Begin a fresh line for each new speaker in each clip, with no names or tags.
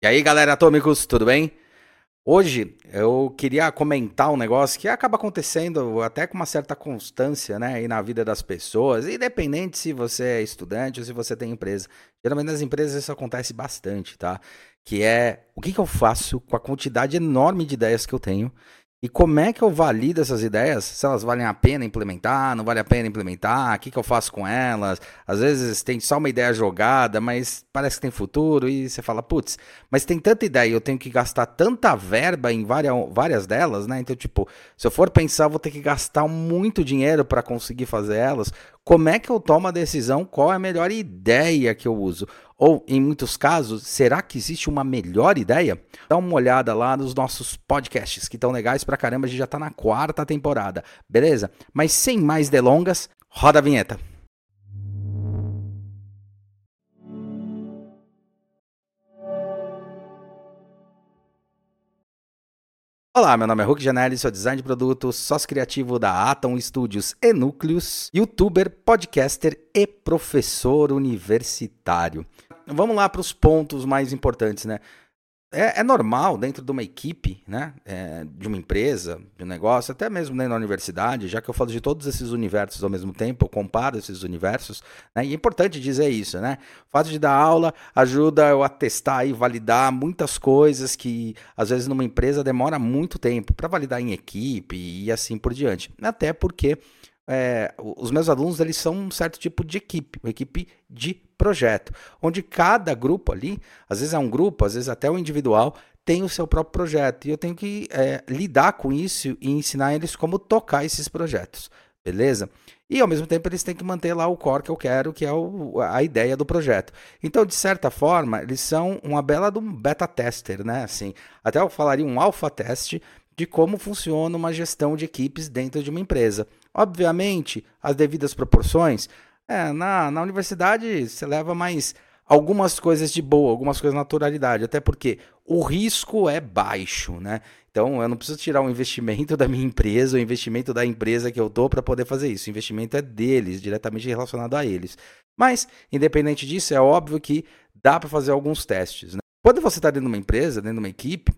E aí, galera atômicos, tudo bem? Hoje eu queria comentar um negócio que acaba acontecendo até com uma certa constância, né, aí na vida das pessoas, independente se você é estudante ou se você tem empresa. Geralmente nas empresas isso acontece bastante, tá? Que é o que, que eu faço com a quantidade enorme de ideias que eu tenho e como é que eu valido essas ideias? Se elas valem a pena implementar, não vale a pena implementar, o que, que eu faço com elas? Às vezes tem só uma ideia jogada, mas parece que tem futuro, e você fala, putz, mas tem tanta ideia, eu tenho que gastar tanta verba em várias, várias delas, né? Então, tipo, se eu for pensar, eu vou ter que gastar muito dinheiro para conseguir fazer elas. Como é que eu tomo a decisão? Qual é a melhor ideia que eu uso? Ou, em muitos casos, será que existe uma melhor ideia? Dá uma olhada lá nos nossos podcasts, que estão legais pra caramba, a gente já tá na quarta temporada, beleza? Mas sem mais delongas, roda a vinheta. Olá, meu nome é Hulk Janelli, sou design de produto, sócio criativo da Atom Studios e Núcleos, youtuber, podcaster e professor universitário vamos lá para os pontos mais importantes, né? É, é, normal dentro de uma equipe, né, é, de uma empresa, de um negócio, até mesmo da universidade, já que eu falo de todos esses universos ao mesmo tempo, eu comparo esses universos, né, e é importante dizer isso, né, o fato de dar aula ajuda eu a testar e validar muitas coisas que às vezes numa empresa demora muito tempo para validar em equipe e assim por diante, até porque é, os meus alunos eles são um certo tipo de equipe, uma equipe de projeto, onde cada grupo ali, às vezes é um grupo, às vezes até o um individual, tem o seu próprio projeto. E eu tenho que é, lidar com isso e ensinar eles como tocar esses projetos, beleza? E ao mesmo tempo eles têm que manter lá o core que eu quero, que é o, a ideia do projeto. Então, de certa forma, eles são uma bela de um beta tester, né? Assim, até eu falaria um alpha teste de como funciona uma gestão de equipes dentro de uma empresa. Obviamente, as devidas proporções. É, na, na universidade você leva mais algumas coisas de boa, algumas coisas de naturalidade, até porque o risco é baixo, né? Então eu não preciso tirar o investimento da minha empresa, o investimento da empresa que eu dou para poder fazer isso. O investimento é deles, diretamente relacionado a eles. Mas, independente disso, é óbvio que dá para fazer alguns testes. Né? Quando você está dentro de uma empresa, dentro de uma equipe,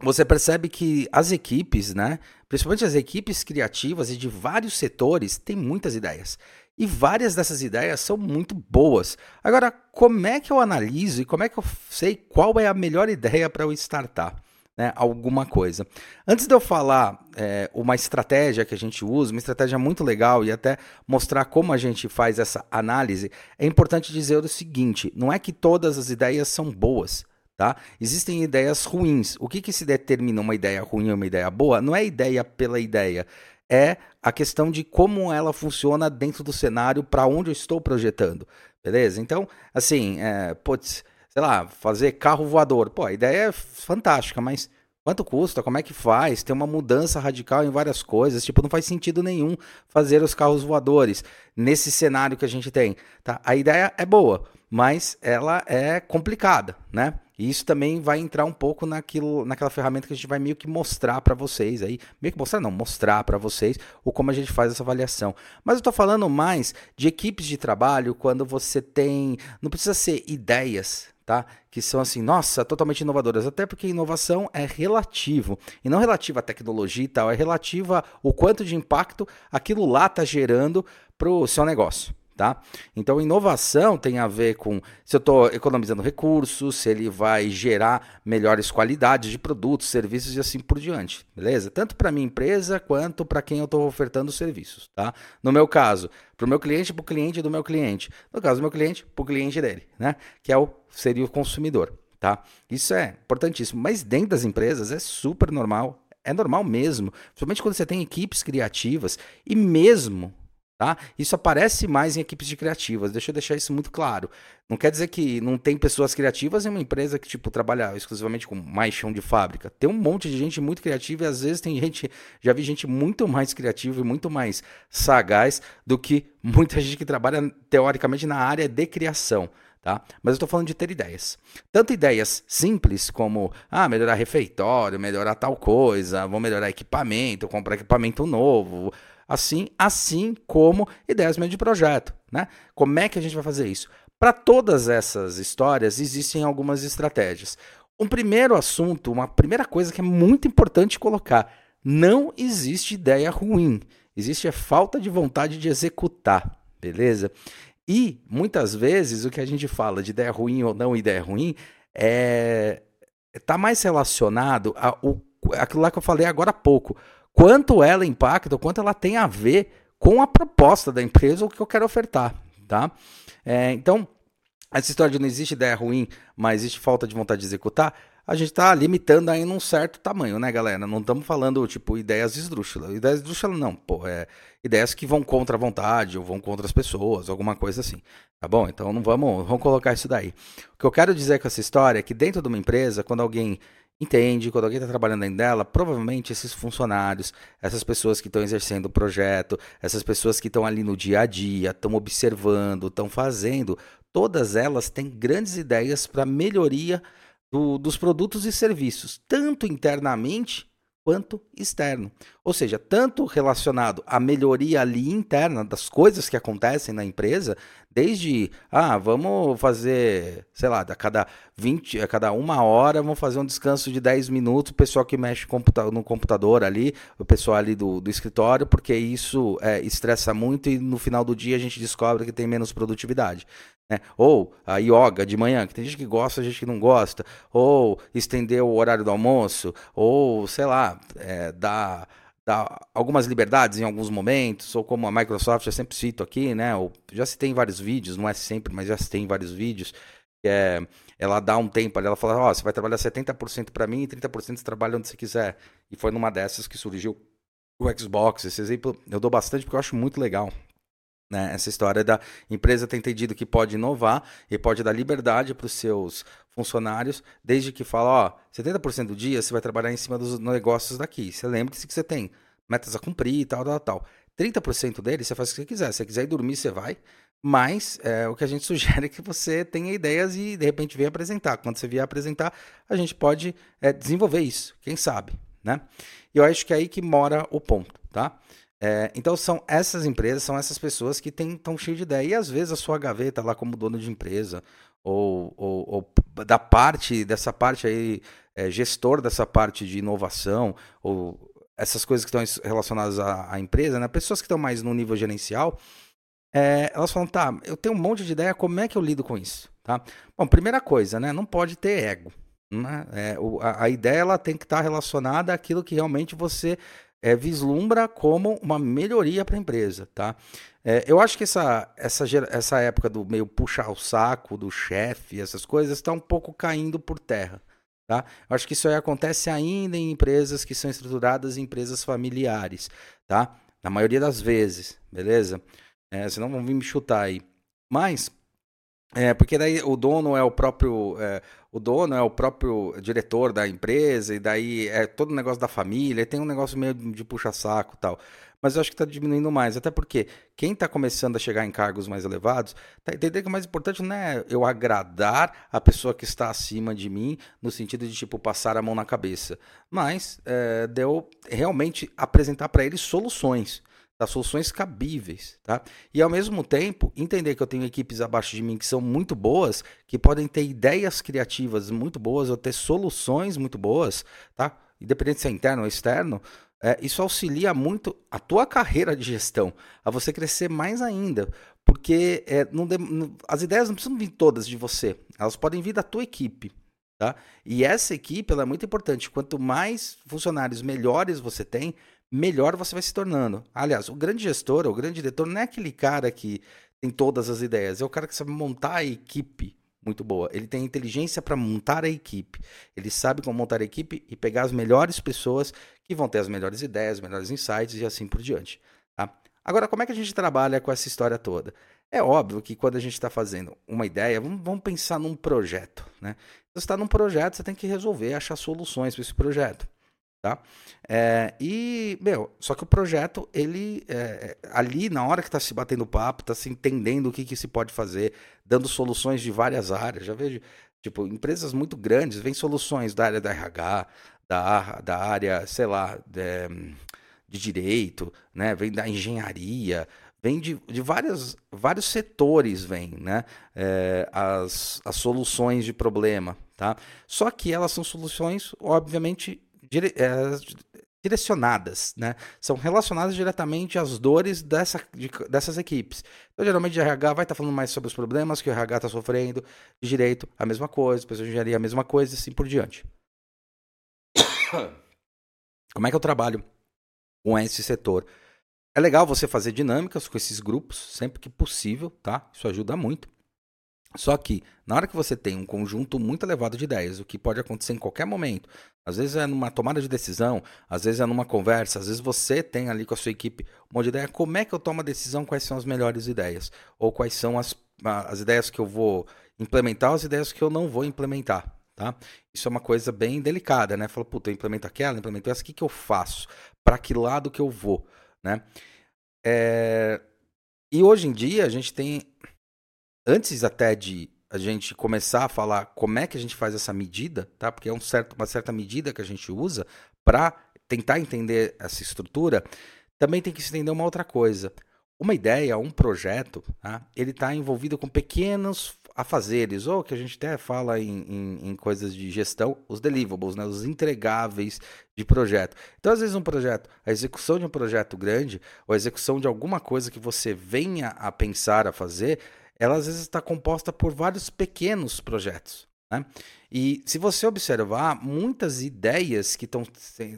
você percebe que as equipes, né, principalmente as equipes criativas e de vários setores, têm muitas ideias. E várias dessas ideias são muito boas. Agora, como é que eu analiso e como é que eu sei qual é a melhor ideia para eu startar? Né, alguma coisa. Antes de eu falar é, uma estratégia que a gente usa, uma estratégia muito legal e até mostrar como a gente faz essa análise, é importante dizer o seguinte: não é que todas as ideias são boas. Tá? Existem ideias ruins. O que, que se determina uma ideia ruim ou uma ideia boa? Não é ideia pela ideia, é a questão de como ela funciona dentro do cenário para onde eu estou projetando. Beleza? Então, assim, é, putz, sei lá, fazer carro voador. Pô, a ideia é fantástica, mas quanto custa? Como é que faz? Tem uma mudança radical em várias coisas. Tipo, não faz sentido nenhum fazer os carros voadores nesse cenário que a gente tem. Tá? A ideia é boa, mas ela é complicada, né? E isso também vai entrar um pouco naquilo, naquela ferramenta que a gente vai meio que mostrar para vocês aí, meio que mostrar não, mostrar para vocês o como a gente faz essa avaliação. Mas eu estou falando mais de equipes de trabalho quando você tem, não precisa ser ideias, tá? Que são assim, nossa, totalmente inovadoras, até porque inovação é relativo, e não relativa à tecnologia e tal, é relativa o quanto de impacto aquilo lá está gerando para o seu negócio. Tá? Então, inovação tem a ver com se eu estou economizando recursos, se ele vai gerar melhores qualidades de produtos, serviços e assim por diante, beleza? Tanto para minha empresa quanto para quem eu estou ofertando serviços, tá? No meu caso, para o meu cliente, para o cliente do meu cliente. No caso do meu cliente, para o cliente dele, né? Que é o seria o consumidor, tá? Isso é importantíssimo. Mas dentro das empresas é super normal, é normal mesmo, principalmente quando você tem equipes criativas e mesmo Tá? Isso aparece mais em equipes de criativas, deixa eu deixar isso muito claro. Não quer dizer que não tem pessoas criativas em uma empresa que tipo trabalha exclusivamente com mais chão de fábrica. Tem um monte de gente muito criativa e às vezes tem gente, já vi gente muito mais criativa e muito mais sagaz do que muita gente que trabalha teoricamente na área de criação. Tá? Mas eu estou falando de ter ideias. Tanto ideias simples como ah, melhorar refeitório, melhorar tal coisa, vou melhorar equipamento, comprar equipamento novo, assim, assim como ideias meio de projeto. Né? Como é que a gente vai fazer isso? Para todas essas histórias existem algumas estratégias. Um primeiro assunto, uma primeira coisa que é muito importante colocar: não existe ideia ruim, existe a falta de vontade de executar, beleza? E muitas vezes o que a gente fala de ideia ruim ou não ideia ruim é tá mais relacionado a o, aquilo lá que eu falei agora há pouco. Quanto ela impacta, quanto ela tem a ver com a proposta da empresa ou o que eu quero ofertar, tá? É, então, essa história de não existe ideia ruim, mas existe falta de vontade de executar, a gente está limitando aí num certo tamanho, né, galera? Não estamos falando, tipo, ideias esdrúxulas. Ideias esdrúxulas não, pô, é ideias que vão contra a vontade, ou vão contra as pessoas, alguma coisa assim. Tá bom? Então não vamos, vamos colocar isso daí. O que eu quero dizer com essa história é que dentro de uma empresa, quando alguém entende, quando alguém está trabalhando dentro dela, provavelmente esses funcionários, essas pessoas que estão exercendo o projeto, essas pessoas que estão ali no dia a dia, estão observando, estão fazendo, todas elas têm grandes ideias para melhoria do, dos produtos e serviços, tanto internamente quanto externo. Ou seja, tanto relacionado à melhoria ali interna das coisas que acontecem na empresa, desde, ah, vamos fazer, sei lá, a cada 20, a cada uma hora, vamos fazer um descanso de 10 minutos, o pessoal que mexe no computador ali, o pessoal ali do, do escritório, porque isso é, estressa muito e no final do dia a gente descobre que tem menos produtividade. Né? Ou a yoga de manhã, que tem gente que gosta, gente que não gosta. Ou estender o horário do almoço. Ou, sei lá, é, dar, algumas liberdades em alguns momentos. Ou como a Microsoft, eu sempre cito aqui, né? Ou, já se tem vários vídeos, não é sempre, mas já se tem vários vídeos. É, ela dá um tempo ali, ela fala, ó, oh, você vai trabalhar 70% para mim e 30% você trabalha onde você quiser. E foi numa dessas que surgiu o Xbox. Esse exemplo eu dou bastante porque eu acho muito legal. Né? Essa história da empresa ter entendido que pode inovar e pode dar liberdade para os seus funcionários, desde que fala, ó, 70% do dia você vai trabalhar em cima dos negócios daqui. Você lembre-se que você tem metas a cumprir tal, tal, tal. 30% dele você faz o que você quiser. Se você quiser ir dormir, você vai. Mas é, o que a gente sugere é que você tenha ideias e de repente venha apresentar. Quando você vier apresentar, a gente pode é, desenvolver isso. Quem sabe, né? E eu acho que é aí que mora o ponto, tá? É, então são essas empresas, são essas pessoas que estão cheias de ideia. E às vezes a sua gaveta lá como dono de empresa, ou, ou, ou da parte, dessa parte aí, é, gestor dessa parte de inovação, ou essas coisas que estão relacionadas à, à empresa, né? pessoas que estão mais no nível gerencial, é, elas falam, tá, eu tenho um monte de ideia, como é que eu lido com isso? Tá? Bom, primeira coisa, né? Não pode ter ego. Né? É, o, a, a, ideia ela tem que estar relacionada àquilo que realmente você é, vislumbra como uma melhoria para a empresa, tá? É, eu acho que essa, essa, essa época do meio puxar o saco do chefe, essas coisas, está um pouco caindo por terra, tá? Eu acho que isso aí acontece ainda em empresas que são estruturadas em empresas familiares, tá? Na maioria das vezes, beleza? É, senão vão vir me chutar aí. Mas, é, porque daí o dono é o próprio, é, o dono é o próprio diretor da empresa, e daí é todo o negócio da família, tem um negócio meio de puxa-saco tal. Mas eu acho que está diminuindo mais, até porque quem está começando a chegar em cargos mais elevados, tá entendendo que o mais importante não é eu agradar a pessoa que está acima de mim, no sentido de, tipo, passar a mão na cabeça, mas é, de eu realmente apresentar para ele soluções das soluções cabíveis, tá? E ao mesmo tempo, entender que eu tenho equipes abaixo de mim que são muito boas, que podem ter ideias criativas muito boas ou ter soluções muito boas, tá? Independente se é interno ou externo, é, isso auxilia muito a tua carreira de gestão, a você crescer mais ainda, porque é, não não, as ideias não precisam vir todas de você, elas podem vir da tua equipe, tá? E essa equipe é muito importante. Quanto mais funcionários melhores você tem, melhor você vai se tornando. Aliás, o grande gestor, o grande diretor, não é aquele cara que tem todas as ideias, é o cara que sabe montar a equipe muito boa. Ele tem inteligência para montar a equipe. Ele sabe como montar a equipe e pegar as melhores pessoas que vão ter as melhores ideias, melhores insights e assim por diante. Tá? Agora, como é que a gente trabalha com essa história toda? É óbvio que quando a gente está fazendo uma ideia, vamos, vamos, pensar num projeto. Né? Você está num projeto, você tem que resolver, achar soluções para esse projeto tá? É, e, meu, só que o projeto, ele, é, ali na hora que está se batendo papo, está se entendendo o que, que se pode fazer, dando soluções de várias áreas. Já vejo, tipo, empresas muito grandes, vem soluções da área da RH, da, da área, sei lá, de, de direito, né? Vem da engenharia, vem de, de várias, vários setores, vem, né? É, as, as soluções de problema, tá? Só que elas são soluções, obviamente, dire é, direcionadas, né? São relacionadas diretamente às dores dessa, de, dessas equipes. Então, geralmente, de RH vai estar tá falando mais sobre os problemas que o RH está sofrendo, de direito, a mesma coisa, pessoa de engenharia, a mesma coisa, e assim por diante. Como é que eu trabalho com esse setor? É legal você fazer dinâmicas com esses grupos, sempre que possível, tá? Isso ajuda muito. Só que, na hora que você tem um conjunto muito elevado de ideias, o que pode acontecer em qualquer momento, às vezes é numa tomada de decisão, às vezes é numa conversa, às vezes você tem ali com a sua equipe um monte de ideia, como é que eu tomo a decisão, quais são as melhores ideias? Ou quais são as, as ideias que eu vou implementar, as ideias que eu não vou implementar, tá? Isso é uma coisa bem delicada, né? Fala, puta, eu implemento aquela, implemento essa, o que, que eu faço? Para que lado que eu vou, né? É... E hoje em dia a gente tem antes até de a gente começar a falar como é que a gente faz essa medida, tá? Porque é um certo, uma certa medida que a gente usa para tentar entender essa estrutura, também tem que se entender uma outra coisa. Uma ideia, um projeto, tá? ele está envolvido com pequenos afazeres, ou que a gente até fala em, em, em, coisas de gestão, os deliverables, né? os entregáveis de projeto. Então, às vezes, um projeto, a execução de um projeto grande, ou a execução de alguma coisa que você venha a pensar a fazer, ela às vezes está composta por vários pequenos projetos. Né? E se você observar, muitas ideias que estão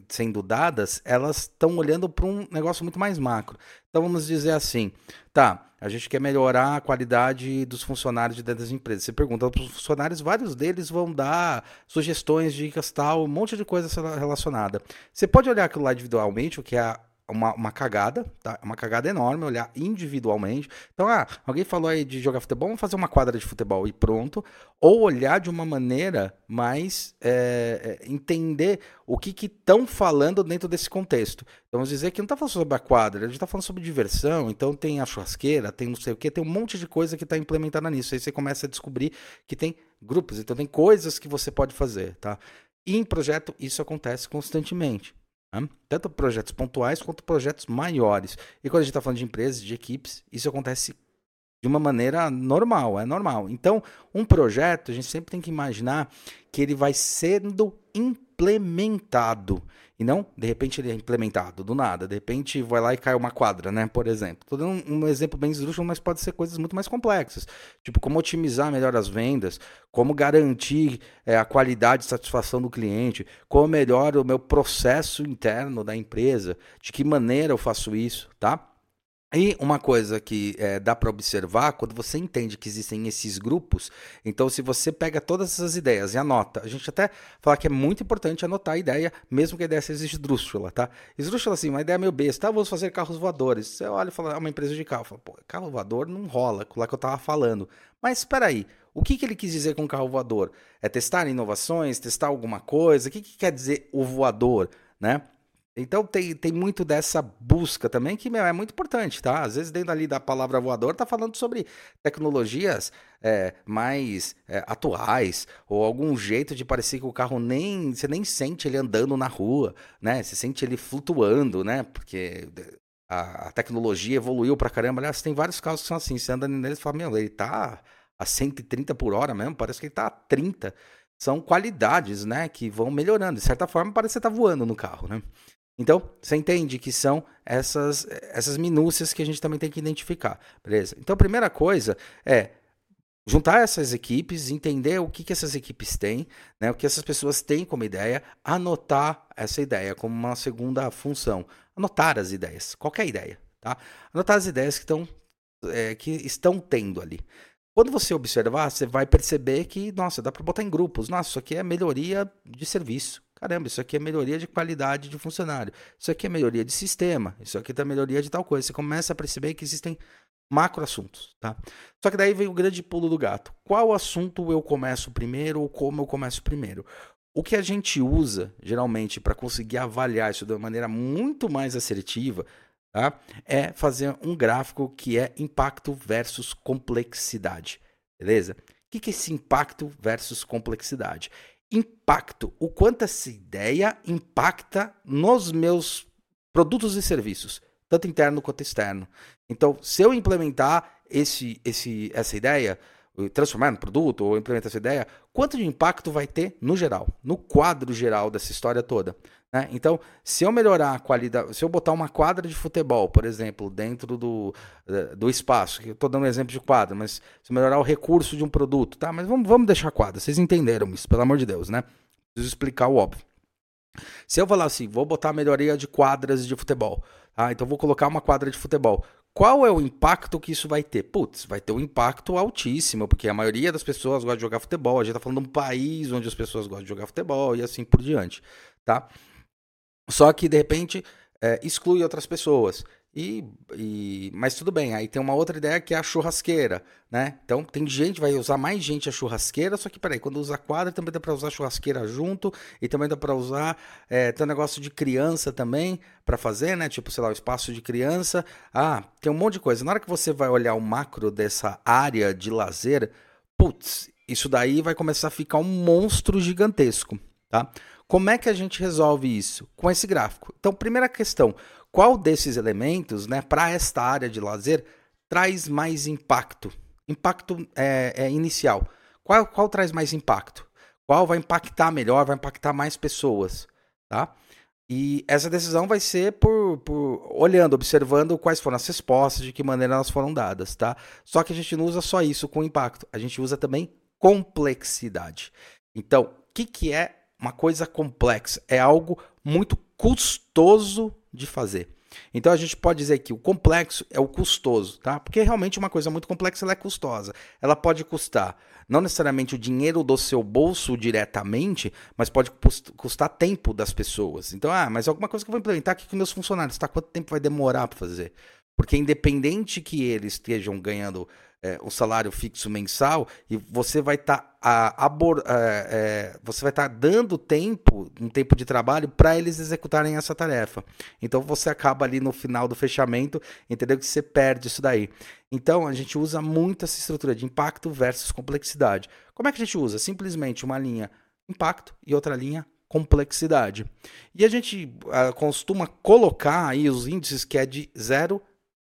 sendo dadas, elas estão olhando para um negócio muito mais macro. Então vamos dizer assim, tá, a gente quer melhorar a qualidade dos funcionários de dentro das empresas. Você pergunta para os funcionários, vários deles vão dar sugestões, dicas, tal, um monte de coisa relacionada. Você pode olhar aquilo lá individualmente, o que é uma, uma cagada, tá? Uma cagada enorme, olhar individualmente. Então, ah, alguém falou aí de jogar futebol, vamos fazer uma quadra de futebol e pronto. Ou olhar de uma maneira mais é, entender o que estão falando dentro desse contexto. Então, vamos dizer que não está falando sobre a quadra, a gente está falando sobre diversão, então tem a churrasqueira, tem não sei o que, tem um monte de coisa que está implementada nisso. Aí você começa a descobrir que tem grupos, então tem coisas que você pode fazer, tá? E em projeto isso acontece constantemente. Né? Tanto projetos pontuais quanto projetos maiores. E quando a gente está falando de empresas, de equipes, isso acontece de uma maneira normal, é normal. Então, um projeto, a gente sempre tem que imaginar que ele vai sendo implementado. E não, de repente, ele é implementado do nada. De repente, vai lá e cai uma quadra, né? Por exemplo. Estou dando um, exemplo bem esdrúxulo, mas pode ser coisas muito mais complexas. Tipo, como otimizar melhor as vendas, como garantir é, a qualidade e satisfação do cliente, como melhor o meu processo interno da empresa, de que maneira eu faço isso, tá? E uma coisa que é, dá para observar, quando você entende que existem esses grupos, então se você pega todas essas ideias e anota, a gente até fala que é muito importante anotar a ideia, mesmo que a ideia seja esdrúxula, tá? Esdrúxula assim, uma ideia meio besta, ah, vamos fazer carros voadores. Você olha e fala, é uma empresa de carro. Fala, Pô, carro voador não rola, lá que eu tava falando. Mas espera aí, o que, que ele quis dizer com carro voador? É testar inovações, testar alguma coisa? O que, que quer dizer o voador, né? Então tem, tem muito dessa busca também que meu, é muito importante, tá? Às vezes dentro ali da palavra voador tá falando sobre tecnologias é, mais é, atuais ou algum jeito de parecer que o carro nem você nem sente ele andando na rua, né? Você sente ele flutuando, né? Porque a, a tecnologia evoluiu pra caramba. Aliás, tem vários carros que são assim, você anda neles e fala, meu, ele tá a 130 por hora mesmo, parece que ele tá a 30. São qualidades, né, que vão melhorando. De certa forma, parece que você tá voando no carro, né? Então, você entende que são essas, essas minúcias que a gente também tem que identificar, beleza? Então, a primeira coisa é juntar essas equipes, entender o que, que essas equipes têm, né, o que essas pessoas têm como ideia, anotar essa ideia como uma segunda função. Anotar as ideias, qualquer ideia, tá? Anotar as ideias que, estão é, que estão tendo ali. Quando você observar, você vai perceber que, nossa, dá para botar em grupos. Nossa, isso aqui é melhoria de serviço. Caramba, isso aqui é melhoria de qualidade de funcionário. Isso aqui é melhoria de sistema. Isso aqui é melhoria de tal coisa. Você começa a perceber que existem macro assuntos, tá? Só que daí vem o grande pulo do gato. Qual assunto eu começo primeiro ou como eu começo primeiro? O que a gente usa, geralmente, para conseguir avaliar isso de uma maneira muito mais assertiva, tá? é fazer um gráfico que é impacto versus complexidade. Beleza? O que é esse impacto versus complexidade? Impacto, o quanto essa ideia impacta nos meus produtos e serviços, tanto interno quanto externo. Então, se eu implementar esse, esse, essa ideia, transformar no produto ou implementar essa ideia, quanto de impacto vai ter no geral, no quadro geral dessa história toda. Né? Então, se eu melhorar a qualidade, se eu botar uma quadra de futebol, por exemplo, dentro do, eh, do espaço, eu estou dando um exemplo de quadra, mas se eu melhorar o recurso de um produto, tá? Mas vamos, vamos deixar quadra, vocês entenderam isso, pelo amor de Deus, né? Preciso explicar o óbvio. Se eu falar assim, vou botar melhoria de quadras de futebol, ah, então vou colocar uma quadra de futebol. Qual é o impacto que isso vai ter? Putz, vai ter um impacto altíssimo, porque a maioria das pessoas gosta de jogar futebol. A gente está falando de um país onde as pessoas gostam de jogar futebol e assim por diante, tá? Só que, de repente, é, exclui outras pessoas. E, e, mas tudo bem, aí tem uma outra ideia que é a churrasqueira, né? Então tem gente, vai usar mais gente a churrasqueira, só que peraí, quando usa quadra também dá para usar churrasqueira junto e também dá para usar, é, tem um negócio de criança também para fazer, né? Tipo, sei lá, o espaço de criança. Ah, tem um monte de coisa. Na hora que você vai olhar o macro dessa área de lazer, putz, isso daí vai começar a ficar um monstro gigantesco, tá? Como é que a gente resolve isso? Com esse gráfico. Então, primeira questão, qual desses elementos, né, para esta área de lazer, traz mais impacto? Impacto é, é inicial. Qual, qual traz mais impacto? Qual vai impactar melhor, vai impactar mais pessoas, tá? E essa decisão vai ser por, por, olhando, observando quais foram as respostas, de que maneira elas foram dadas, tá? Só que a gente não usa só isso com impacto, a gente usa também complexidade. Então, o que, que é uma coisa complexa, é algo muito custoso de fazer. Então a gente pode dizer que o complexo é o custoso, tá? Porque realmente uma coisa muito complexa ela é custosa. Ela pode custar não necessariamente o dinheiro do seu bolso diretamente, mas pode custar tempo das pessoas. Então, ah, mas alguma coisa que eu vou implementar aqui com meus funcionários, tá? Quanto tempo vai demorar para fazer? Porque independente que eles estejam ganhando é, o salário fixo mensal e você vai estar tá, é, é, você vai estar tá dando tempo, um tempo de trabalho para eles executarem essa tarefa. Então você acaba ali no final do fechamento, entendeu que você perde isso daí. Então a gente usa muito essa estrutura de impacto versus complexidade. Como é que a gente usa? Simplesmente uma linha impacto e outra linha complexidade. E a gente uh, costuma colocar aí os índices que é de 0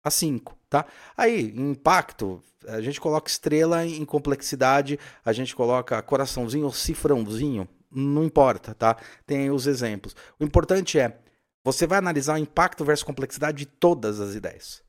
a 5, tá? Aí, impacto, a gente coloca estrela em complexidade, a gente coloca coraçãozinho ou cifrãozinho, não importa, tá? Tem os exemplos. O importante é, você vai analisar o impacto versus complexidade de todas as ideias.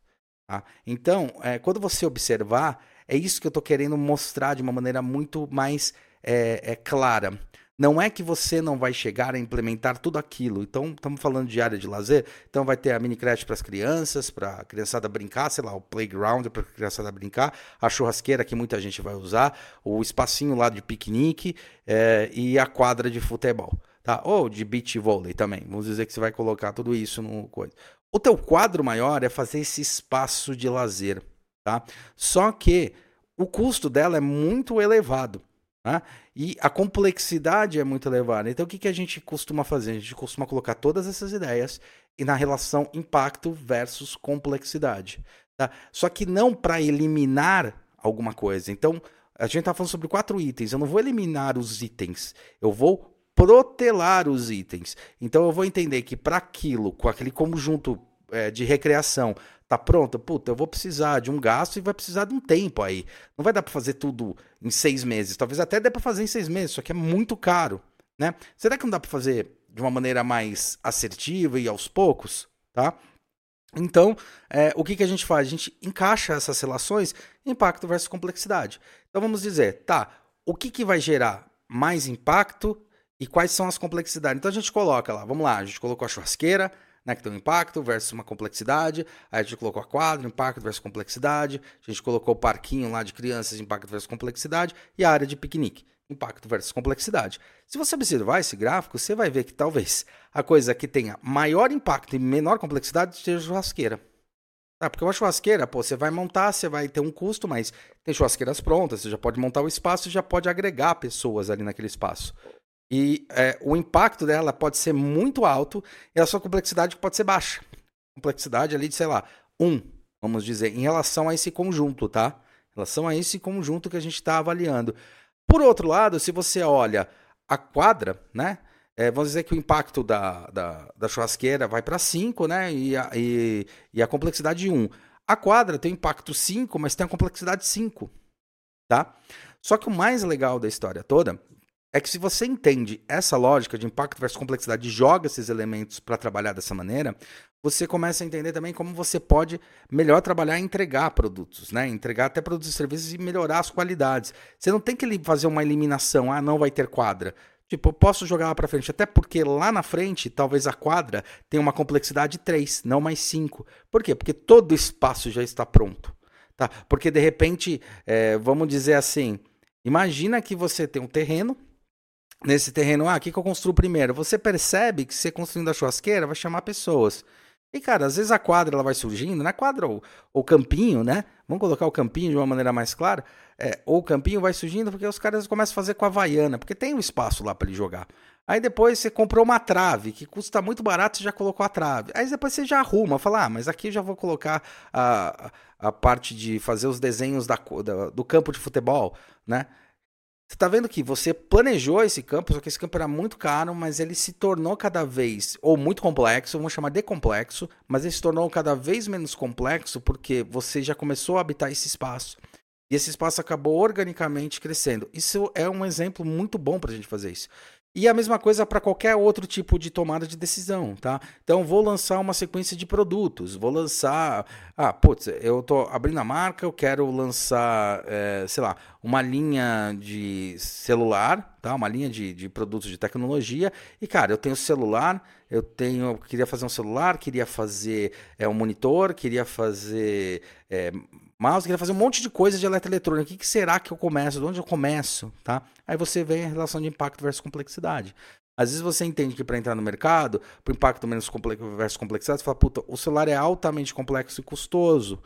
Tá? Então, é, quando você observar, é isso que eu estou querendo mostrar de uma maneira muito mais é, é, clara. Não é que você não vai chegar a implementar tudo aquilo. Então, estamos falando de área de lazer. Então, vai ter a mini creche para as crianças, para a criançada brincar, sei lá, o playground para a criançada brincar, a churrasqueira que muita gente vai usar, o espacinho lá de piquenique é, e a quadra de futebol. Tá? Ou de beach volley também. Vamos dizer que você vai colocar tudo isso no coisa. O teu quadro maior é fazer esse espaço de lazer. Tá? Só que o custo dela é muito elevado. Né? E a complexidade é muito elevada. Então, o que, que a gente costuma fazer? A gente costuma colocar todas essas ideias e na relação impacto versus complexidade. Tá? Só que não para eliminar alguma coisa. Então, a gente está falando sobre quatro itens. Eu não vou eliminar os itens. Eu vou protelar os itens. Então, eu vou entender que para aquilo, com aquele conjunto é, de recreação, tá pronta, puta, eu vou precisar de um gasto e vai precisar de um tempo aí. Não vai dar para fazer tudo em seis meses. Talvez até dê para fazer em seis meses, só que é muito caro, né? Será que não dá para fazer de uma maneira mais assertiva e aos poucos, tá? Então, é, o que, que a gente faz? A gente encaixa essas relações impacto versus complexidade. Então vamos dizer, tá, o que, que vai gerar mais impacto e quais são as complexidades? Então a gente coloca lá, vamos lá, a gente colocou a churrasqueira, né, que tem um impacto versus uma complexidade. Aí a gente colocou a quadra, impacto versus complexidade. A gente colocou o parquinho lá de crianças, impacto versus complexidade. E a área de piquenique, impacto versus complexidade. Se você observar esse gráfico, você vai ver que talvez a coisa que tenha maior impacto e menor complexidade seja a churrasqueira. Ah, porque uma churrasqueira, pô, você vai montar, você vai ter um custo, mas tem churrasqueiras prontas, você já pode montar o espaço e já pode agregar pessoas ali naquele espaço. E é, o impacto dela pode ser muito alto e a sua complexidade pode ser baixa. Complexidade ali de, sei lá, 1, um, vamos dizer, em relação a esse conjunto, tá? Em relação a esse conjunto que a gente está avaliando. Por outro lado, se você olha a quadra, né? É, vamos dizer que o impacto da, da, da churrasqueira vai para 5, né? E a, e, e a complexidade 1. Um. A quadra tem impacto 5, mas tem a complexidade 5. tá? Só que o mais legal da história toda é que se você entende essa lógica de impacto versus complexidade, joga esses elementos para trabalhar dessa maneira, você começa a entender também como você pode melhor trabalhar e entregar produtos, né? Entregar até produtos e serviços e melhorar as qualidades. Você não tem que fazer uma eliminação, ah, não vai ter quadra. Tipo, eu posso jogar lá para frente, até porque lá na frente, talvez a quadra tenha uma complexidade 3, não mais 5. Por quê? Porque todo o espaço já está pronto. Tá? Porque de repente, é, vamos dizer assim, imagina que você tem um terreno, nesse terreno, ah, o que, que eu construo primeiro? Você percebe que você construindo a churrasqueira vai chamar pessoas. E, cara, às vezes a quadra ela vai surgindo, na quadra ou o campinho, né? Vamos colocar o campinho de uma maneira mais clara. É, ou o campinho vai surgindo porque os caras começam a fazer com a Havaiana, porque tem um espaço lá para ele jogar. Aí depois você comprou uma trave, que custa muito barato, você já colocou a trave. Aí depois você já arruma, fala, ah, mas aqui eu já vou colocar a, a parte de fazer os desenhos da, da, do campo de futebol, né? Você está vendo que você planejou esse campo, só que esse campo era muito caro, mas ele se tornou cada vez, ou muito complexo, vamos chamar de complexo, mas ele se tornou cada vez menos complexo porque você já começou a habitar esse espaço. E esse espaço acabou organicamente crescendo. Isso é um exemplo muito bom para a gente fazer isso. E a mesma coisa para qualquer outro tipo de tomada de decisão, tá? Então, vou lançar uma sequência de produtos, vou lançar. Ah, putz, eu tô abrindo a marca, eu quero lançar, é, sei lá, uma linha de celular, tá? Uma linha de, de produtos de tecnologia. E, cara, eu tenho celular, eu tenho. Eu queria fazer um celular, queria fazer é, um monitor, queria fazer. É, mouse, queria fazer um monte de coisa de eletroeletrônica. O que, será que eu começo? De onde eu começo? Tá? Aí você vê a relação de impacto versus complexidade. Às vezes você entende que para entrar no mercado, para impacto menos complexo versus complexidade, você fala, puta, o celular é altamente complexo e custoso.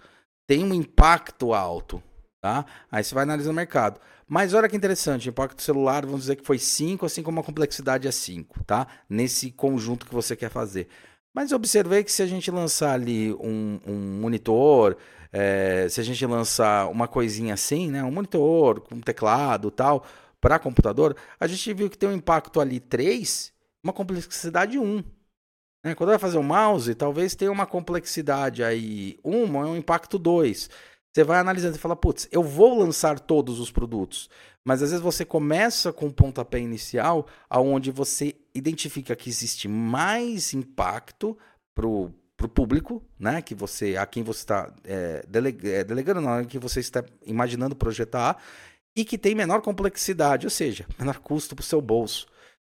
Tem um impacto alto. Tá? Aí você vai analisar o mercado. Mas olha que interessante, o impacto celular, vamos dizer que foi 5, assim como a complexidade é 5, tá? Nesse conjunto que você quer fazer. Mas observei que se a gente lançar ali um, um monitor, é, se a gente lançar uma coisinha assim, né, um monitor com teclado tal, para computador, a gente viu que tem um impacto ali 3, uma complexidade 1. Né? Quando vai fazer o mouse, talvez tenha uma complexidade aí 1, um impacto 2. Você vai analisando e fala, putz, eu vou lançar todos os produtos. Mas às vezes você começa com um pontapé inicial, aonde você identifica que existe mais impacto para o para o público, né, que você, a quem você está é, deleg, é, delegando, não, que você está imaginando projetar, e que tem menor complexidade, ou seja, menor custo para o seu bolso.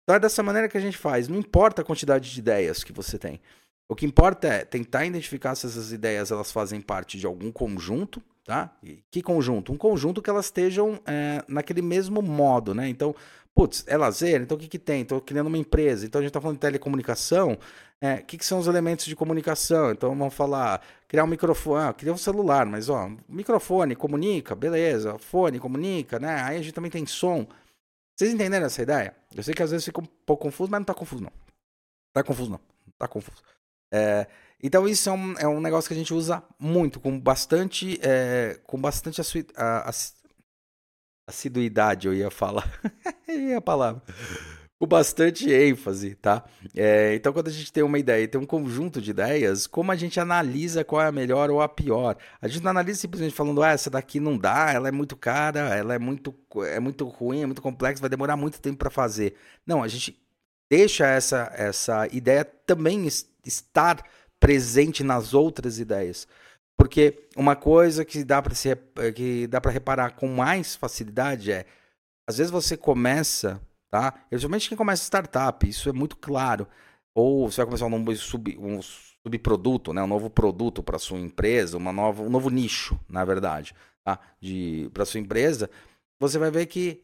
Então é dessa maneira que a gente faz. Não importa a quantidade de ideias que você tem. O que importa é tentar identificar se essas ideias elas fazem parte de algum conjunto, tá? E que conjunto? Um conjunto que elas estejam é, naquele mesmo modo, né? Então, putz, é lazer, então o que, que tem? Estou criando uma empresa, então a gente está falando de telecomunicação, é, o que, que, são os elementos de comunicação? Então vamos falar, criar um microfone, ah, criar um celular, mas ó, microfone comunica, beleza, fone comunica, né? Aí a gente também tem som. Vocês entenderam essa ideia? Eu sei que às vezes fica um pouco confuso, mas não está confuso não. Tá confuso não, tá confuso. É, então isso é um, é um negócio que a gente usa muito, com bastante, é, com bastante assiduidade, eu ia falar, a palavra com bastante ênfase, tá? É, então, quando a gente tem uma ideia, tem um conjunto de ideias, como a gente analisa qual é a melhor ou a pior? A gente não analisa simplesmente falando, ah, essa daqui não dá, ela é muito cara, ela é muito, é muito ruim, é muito complexa, vai demorar muito tempo para fazer. Não, a gente deixa essa, essa ideia também estar presente nas outras ideias. Porque uma coisa que dá para se que dá para reparar com mais facilidade é às vezes você começa tá? Principalmente quem começa startup, isso é muito claro. Ou você vai começar um novo sub, um subproduto, né? um novo produto para sua empresa, uma nova, um novo nicho, na verdade, tá? Para sua empresa, você vai ver que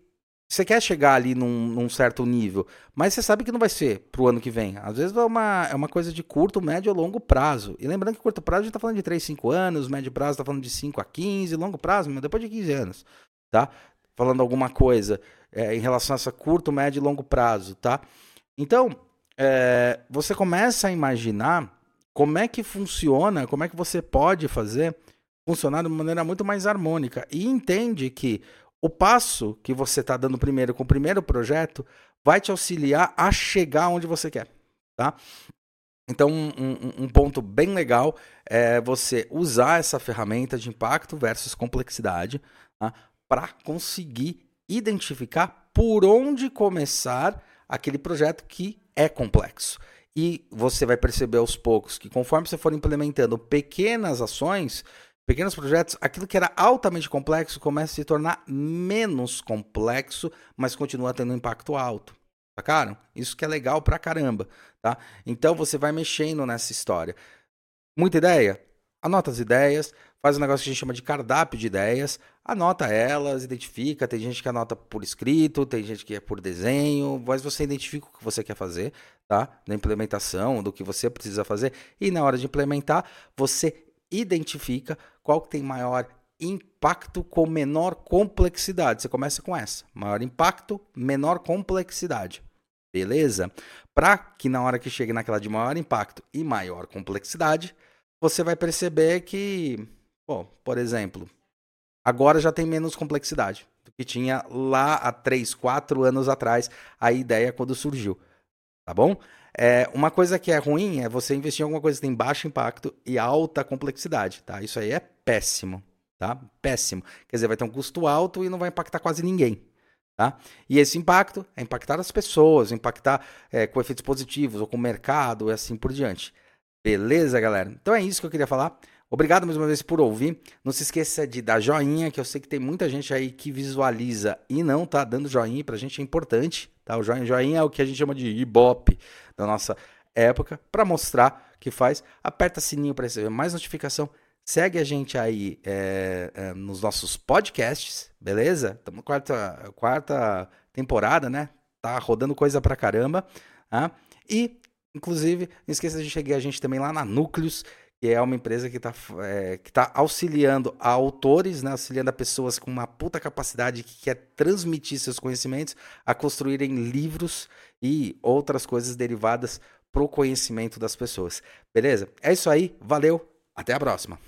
você quer chegar ali num, num, certo nível, mas você sabe que não vai ser para o ano que vem. Às vezes é uma, é uma coisa de curto, médio ou longo prazo. E lembrando que curto prazo a gente está falando de 3, 5 anos, médio prazo está falando de 5 a 15, longo prazo, mas depois de 15 anos. Tá? Falando alguma coisa é, em relação a essa curto, médio e longo prazo, tá? Então, é, você começa a imaginar como é que funciona, como é que você pode fazer funcionar de uma maneira muito mais harmônica e entende que o passo que você está dando primeiro com o primeiro projeto vai te auxiliar a chegar onde você quer, tá? Então, um, um, ponto bem legal é você usar essa ferramenta de impacto versus complexidade tá? para conseguir identificar por onde começar aquele projeto que é complexo. E você vai perceber aos poucos que conforme você for implementando pequenas ações, pequenos projetos, aquilo que era altamente complexo começa a se tornar menos complexo, mas continua tendo um impacto alto. Sacaram? Isso que é legal pra caramba, tá? Então você vai mexendo nessa história. Muita ideia? Anota as ideias, faz um negócio que a gente chama de cardápio de ideias, anota elas, identifica. Tem gente que anota por escrito, tem gente que é por desenho, mas você identifica o que você quer fazer, tá? Na implementação, do que você precisa fazer, e na hora de implementar, você identifica qual que tem maior impacto com menor complexidade. Você começa com essa: maior impacto, menor complexidade. Beleza? Para que na hora que chegue naquela de maior impacto e maior complexidade, você vai perceber que, bom, por exemplo, agora já tem menos complexidade do que tinha lá há 3, 4 anos atrás a ideia quando surgiu. Tá bom? É, uma coisa que é ruim é você investir em alguma coisa que tem baixo impacto e alta complexidade, tá? Isso aí é péssimo, tá? Péssimo. Quer dizer, vai ter um custo alto e não vai impactar quase ninguém, tá? E esse impacto é impactar as pessoas, impactar é, com efeitos positivos ou com o mercado e assim por diante. Beleza, galera? Então é isso que eu queria falar. Obrigado mais uma vez por ouvir. Não se esqueça de dar joinha, que eu sei que tem muita gente aí que visualiza e não tá dando joinha, pra gente é importante, tá? O joinha, joinha é o que a gente chama de ibope da nossa época, para mostrar que faz. Aperta sininho para receber mais notificação. Segue a gente aí é, é, nos nossos podcasts, beleza? Estamos na quarta, quarta temporada, né? Tá rodando coisa pra caramba. Tá? E, inclusive, não esqueça de seguir a gente também lá na Núcleos, que é uma empresa que está é, que tá auxiliando a autores, né, auxiliando a pessoas com uma puta capacidade que quer transmitir seus conhecimentos a construírem livros e outras coisas derivadas para o conhecimento das pessoas. Beleza? É isso aí, valeu, até a próxima.